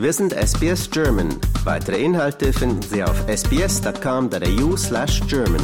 Wir sind SBS German. Weitere Inhalte finden Sie auf sbs.com.au slash German.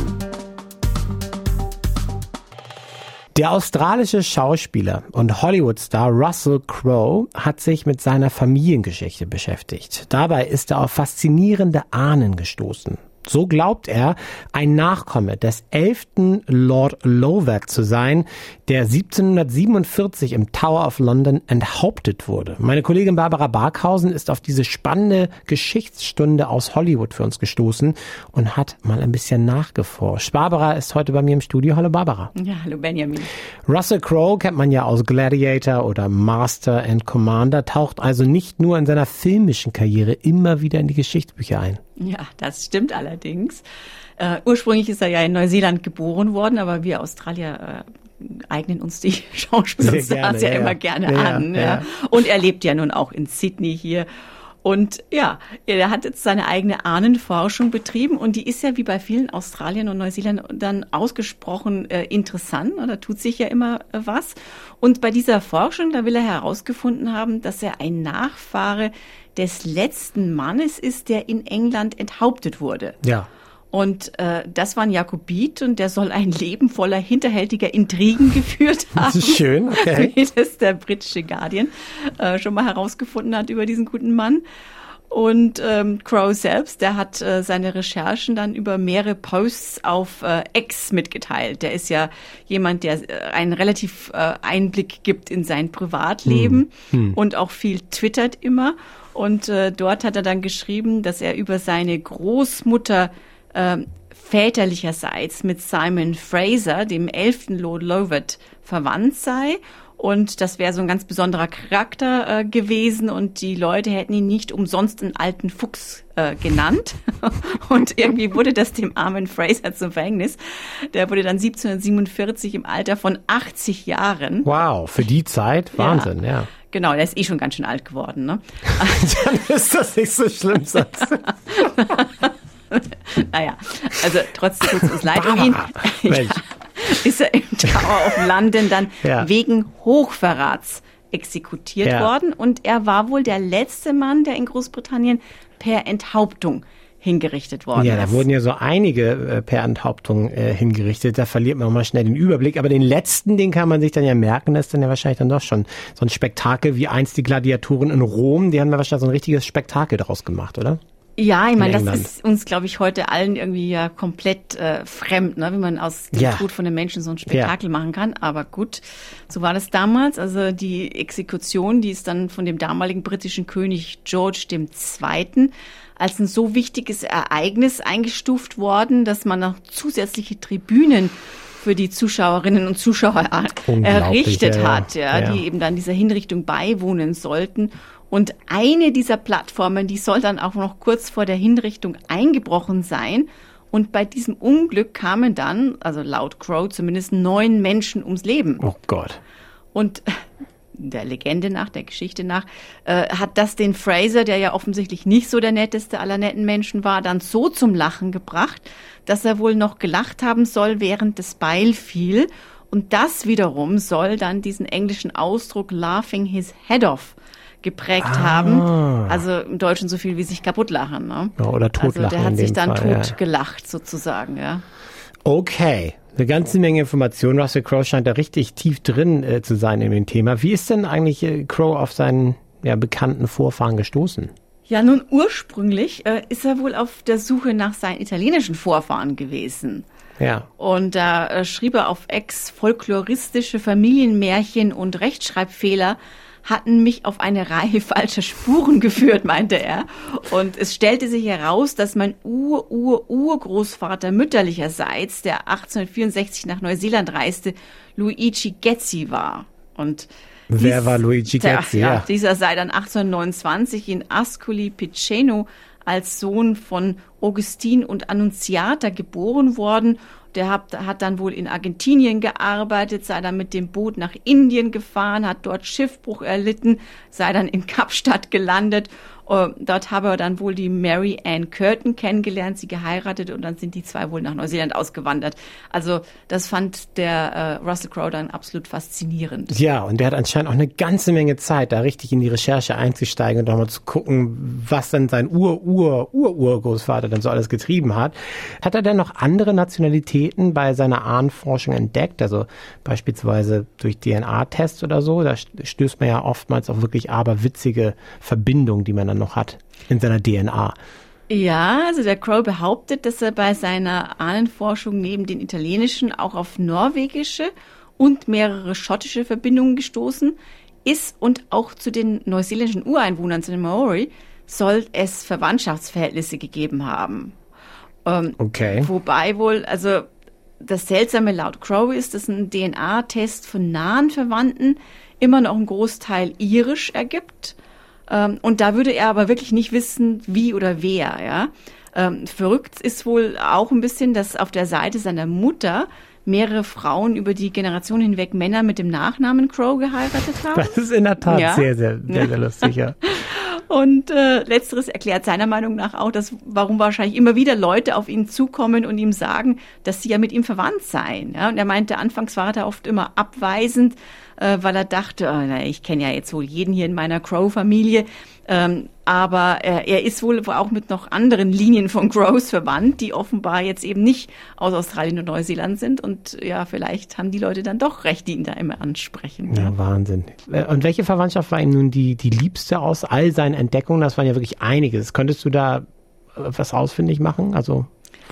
Der australische Schauspieler und Hollywood-Star Russell Crowe hat sich mit seiner Familiengeschichte beschäftigt. Dabei ist er auf faszinierende Ahnen gestoßen. So glaubt er, ein Nachkomme des elften Lord Lovat zu sein, der 1747 im Tower of London enthauptet wurde. Meine Kollegin Barbara Barkhausen ist auf diese spannende Geschichtsstunde aus Hollywood für uns gestoßen und hat mal ein bisschen nachgeforscht. Barbara ist heute bei mir im Studio. Hallo Barbara. Ja, hallo Benjamin. Russell Crowe kennt man ja aus Gladiator oder Master and Commander, taucht also nicht nur in seiner filmischen Karriere immer wieder in die Geschichtsbücher ein. Ja, das stimmt allerdings. Äh, ursprünglich ist er ja in Neuseeland geboren worden, aber wir Australier äh, eignen uns die Schauspielerstars ja, ja, immer gerne ja, an. Ja. Und er lebt ja nun auch in Sydney hier. Und ja, er hat jetzt seine eigene Ahnenforschung betrieben und die ist ja wie bei vielen Australiern und Neuseeländern ausgesprochen äh, interessant. Da tut sich ja immer äh, was. Und bei dieser Forschung, da will er herausgefunden haben, dass er ein Nachfahre des letzten Mannes ist, der in England enthauptet wurde. Ja. Und äh, das war ein Jakobit und der soll ein Leben voller hinterhältiger Intrigen geführt haben. Das ist schön, okay. Wie das der britische Guardian äh, schon mal herausgefunden hat über diesen guten Mann. Und ähm, Crow selbst, der hat äh, seine Recherchen dann über mehrere Posts auf äh, X mitgeteilt. Der ist ja jemand, der äh, einen relativ äh, Einblick gibt in sein Privatleben hm. Hm. und auch viel twittert immer. Und äh, dort hat er dann geschrieben, dass er über seine Großmutter äh, väterlicherseits mit Simon Fraser, dem elften Lord Lovat, verwandt sei. Und das wäre so ein ganz besonderer Charakter äh, gewesen und die Leute hätten ihn nicht umsonst einen alten Fuchs äh, genannt. und irgendwie wurde das dem armen Fraser zum Verhängnis. Der wurde dann 1747 im Alter von 80 Jahren. Wow, für die Zeit Wahnsinn, ja. ja. Genau, der ist eh schon ganz schön alt geworden, ne? Dann ist das nicht so schlimm, sagst. naja, also trotzdem tut es uns leid um ihn. Ja, ist er im Tower of London dann ja. wegen Hochverrats exekutiert ja. worden und er war wohl der letzte Mann, der in Großbritannien per Enthauptung hingerichtet worden ja, ist. Ja, da wurden ja so einige äh, per Enthauptung äh, hingerichtet. Da verliert man auch mal schnell den Überblick. Aber den letzten, den kann man sich dann ja merken. Das ist dann ja wahrscheinlich dann doch schon so ein Spektakel wie einst die Gladiatoren in Rom. Die haben ja wahrscheinlich so ein richtiges Spektakel daraus gemacht, oder? Ja, ich meine, das ist uns, glaube ich, heute allen irgendwie ja komplett äh, fremd, ne? wie man aus dem ja. Tod von den Menschen so ein Spektakel ja. machen kann. Aber gut, so war das damals. Also die Exekution, die ist dann von dem damaligen britischen König George II als ein so wichtiges Ereignis eingestuft worden, dass man noch zusätzliche Tribünen für die Zuschauerinnen und Zuschauer errichtet ja, hat, ja, ja, die eben dann dieser Hinrichtung beiwohnen sollten. Und eine dieser Plattformen, die soll dann auch noch kurz vor der Hinrichtung eingebrochen sein. Und bei diesem Unglück kamen dann, also laut Crow zumindest, neun Menschen ums Leben. Oh Gott. Und der Legende nach, der Geschichte nach, äh, hat das den Fraser, der ja offensichtlich nicht so der netteste aller netten Menschen war, dann so zum Lachen gebracht, dass er wohl noch gelacht haben soll, während das Beil fiel. Und das wiederum soll dann diesen englischen Ausdruck laughing his head off geprägt ah. haben. Also im Deutschen so viel wie sich kaputt lachen. Ne? Ja, oder totlachen. Also der hat sich dann Fall, tot ja. gelacht sozusagen, ja. Okay, eine ganze Menge Informationen. Russell Crowe scheint da richtig tief drin äh, zu sein in dem Thema. Wie ist denn eigentlich äh, Crowe auf seinen ja, bekannten Vorfahren gestoßen? Ja, nun ursprünglich äh, ist er wohl auf der Suche nach seinen italienischen Vorfahren gewesen. Ja. Und da äh, schrieb er auf Ex folkloristische Familienmärchen und Rechtschreibfehler hatten mich auf eine Reihe falscher Spuren geführt, meinte er. Und es stellte sich heraus, dass mein Ur-Ur-Urgroßvater mütterlicherseits, der 1864 nach Neuseeland reiste, Luigi Gezzi war. Und Wer dies, war Luigi Gezzi? Ja, ja, dieser sei dann 1829 in Ascoli Piceno als Sohn von Augustin und Annunziata geboren worden der hat, hat dann wohl in Argentinien gearbeitet, sei dann mit dem Boot nach Indien gefahren, hat dort Schiffbruch erlitten, sei dann in Kapstadt gelandet dort habe er dann wohl die Mary Ann Curtin kennengelernt, sie geheiratet und dann sind die zwei wohl nach Neuseeland ausgewandert. Also das fand der uh, Russell Crowe dann absolut faszinierend. Ja, und der hat anscheinend auch eine ganze Menge Zeit, da richtig in die Recherche einzusteigen und nochmal zu gucken, was dann sein Ur-Ur-Ur-Urgroßvater dann so alles getrieben hat. Hat er denn noch andere Nationalitäten bei seiner Ahnenforschung entdeckt? Also beispielsweise durch DNA-Tests oder so? Da stößt man ja oftmals auf wirklich aberwitzige Verbindungen, die man dann noch hat in seiner DNA. Ja, also der Crow behauptet, dass er bei seiner Ahnenforschung neben den italienischen auch auf norwegische und mehrere schottische Verbindungen gestoßen ist und auch zu den neuseeländischen Ureinwohnern, zu den Maori, soll es Verwandtschaftsverhältnisse gegeben haben. Ähm, okay. Wobei wohl, also das Seltsame laut Crow ist, dass ein DNA-Test von nahen Verwandten immer noch einen Großteil irisch ergibt. Ähm, und da würde er aber wirklich nicht wissen, wie oder wer, ja. Ähm, verrückt ist wohl auch ein bisschen, dass auf der Seite seiner Mutter mehrere Frauen über die Generation hinweg Männer mit dem Nachnamen Crow geheiratet haben. Das ist in der Tat ja. sehr, sehr, sehr, sehr lustig, ja. Und äh, letzteres erklärt seiner Meinung nach auch, dass warum wahrscheinlich immer wieder Leute auf ihn zukommen und ihm sagen, dass sie ja mit ihm verwandt seien. Ja? Und er meinte, anfangs war er oft immer abweisend, äh, weil er dachte, oh, na, ich kenne ja jetzt wohl jeden hier in meiner Crow-Familie. Ähm, aber er, er ist wohl auch mit noch anderen Linien von Crows verwandt, die offenbar jetzt eben nicht aus Australien und Neuseeland sind. Und ja, vielleicht haben die Leute dann doch recht, die ihn da immer ansprechen. Ja, ja. Wahnsinn. Äh, und welche Verwandtschaft war ihm nun die, die liebste aus all seinen Entdeckungen? Das waren ja wirklich einiges. Könntest du da äh, was ausfindig machen? Also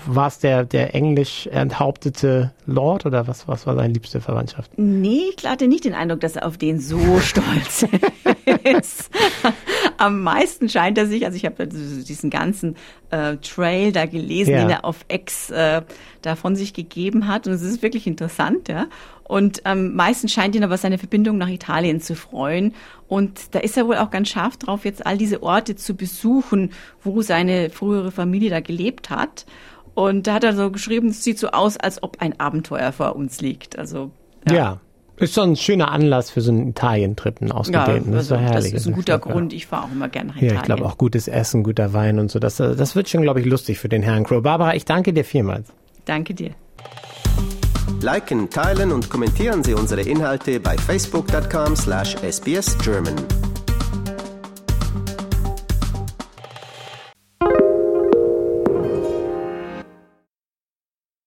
war es der, der englisch enthauptete Lord oder was, was war seine liebste Verwandtschaft? Nee, ich hatte nicht den Eindruck, dass er auf den so stolz ist. Am meisten scheint er sich, also ich habe diesen ganzen äh, Trail da gelesen, ja. den er auf X äh, da von sich gegeben hat. Und es ist wirklich interessant, ja. Und am ähm, meisten scheint ihn aber seine Verbindung nach Italien zu freuen. Und da ist er wohl auch ganz scharf drauf, jetzt all diese Orte zu besuchen, wo seine frühere Familie da gelebt hat. Und da hat er so geschrieben, es sieht so aus, als ob ein Abenteuer vor uns liegt. Also ja. ja. Ist schon ein schöner Anlass für so einen Italien-Trip, einen ausgedehnten. Ja, also, das ist, herrlich. das ist ein guter Grund. Ich fahre auch immer gerne nach Italien. Ja, ich glaube auch gutes Essen, guter Wein und so. Das, das wird schon, glaube ich, lustig für den Herrn Crow. Barbara, ich danke dir vielmals. Danke dir. Liken, teilen und kommentieren Sie unsere Inhalte bei facebook.com slash sbsgerman.